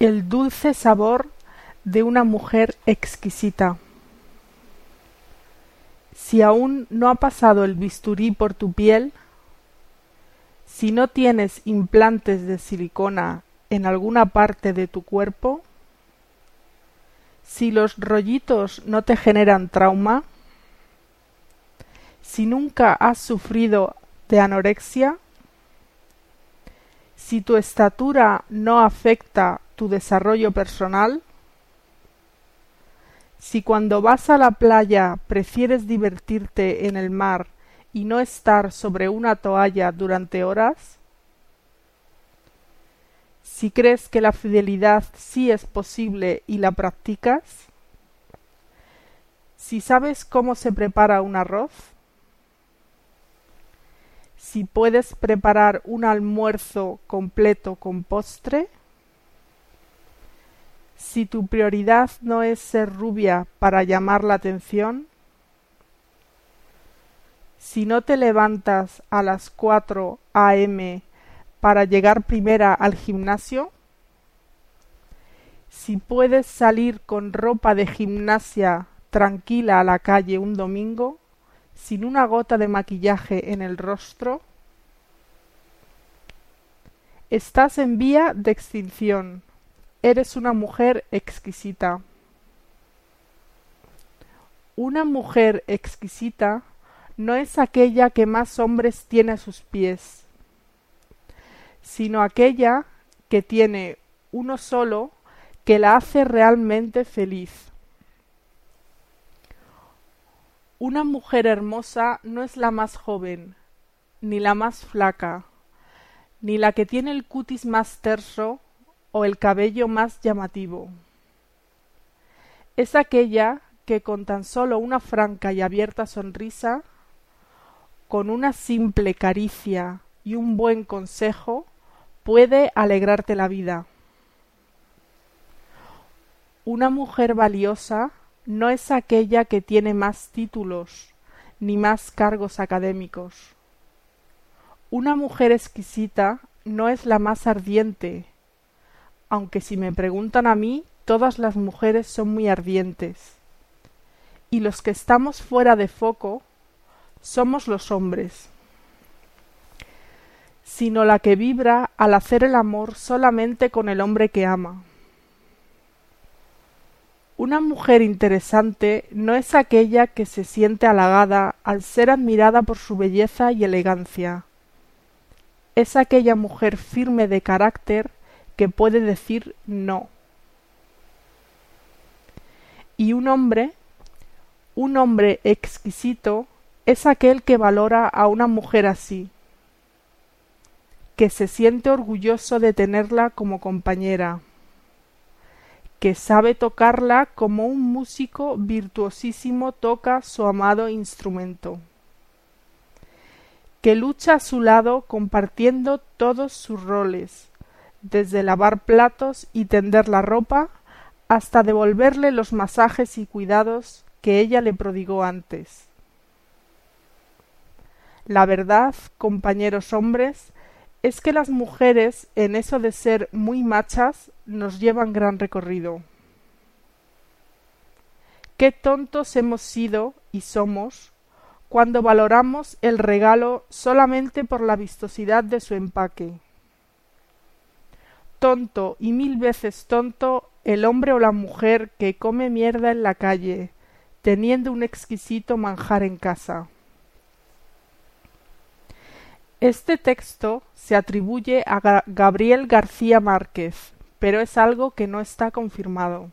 el dulce sabor de una mujer exquisita. Si aún no ha pasado el bisturí por tu piel, si no tienes implantes de silicona en alguna parte de tu cuerpo, si los rollitos no te generan trauma, si nunca has sufrido de anorexia, si tu estatura no afecta tu desarrollo personal, si cuando vas a la playa prefieres divertirte en el mar y no estar sobre una toalla durante horas, si crees que la fidelidad sí es posible y la practicas, si sabes cómo se prepara un arroz, si puedes preparar un almuerzo completo con postre, si tu prioridad no es ser rubia para llamar la atención, si no te levantas a las cuatro a.m. para llegar primera al gimnasio, si puedes salir con ropa de gimnasia tranquila a la calle un domingo, sin una gota de maquillaje en el rostro, estás en vía de extinción. Eres una mujer exquisita. Una mujer exquisita no es aquella que más hombres tiene a sus pies, sino aquella que tiene uno solo que la hace realmente feliz. Una mujer hermosa no es la más joven, ni la más flaca, ni la que tiene el cutis más terso o el cabello más llamativo. Es aquella que con tan solo una franca y abierta sonrisa, con una simple caricia y un buen consejo, puede alegrarte la vida. Una mujer valiosa no es aquella que tiene más títulos ni más cargos académicos. Una mujer exquisita no es la más ardiente, aunque si me preguntan a mí, todas las mujeres son muy ardientes. Y los que estamos fuera de foco somos los hombres, sino la que vibra al hacer el amor solamente con el hombre que ama. Una mujer interesante no es aquella que se siente halagada al ser admirada por su belleza y elegancia. Es aquella mujer firme de carácter que puede decir no. Y un hombre, un hombre exquisito, es aquel que valora a una mujer así, que se siente orgulloso de tenerla como compañera que sabe tocarla como un músico virtuosísimo toca su amado instrumento, que lucha a su lado compartiendo todos sus roles, desde lavar platos y tender la ropa hasta devolverle los masajes y cuidados que ella le prodigó antes. La verdad, compañeros hombres, es que las mujeres en eso de ser muy machas nos llevan gran recorrido. Qué tontos hemos sido y somos cuando valoramos el regalo solamente por la vistosidad de su empaque. Tonto y mil veces tonto el hombre o la mujer que come mierda en la calle, teniendo un exquisito manjar en casa. Este texto se atribuye a Gabriel García Márquez, pero es algo que no está confirmado.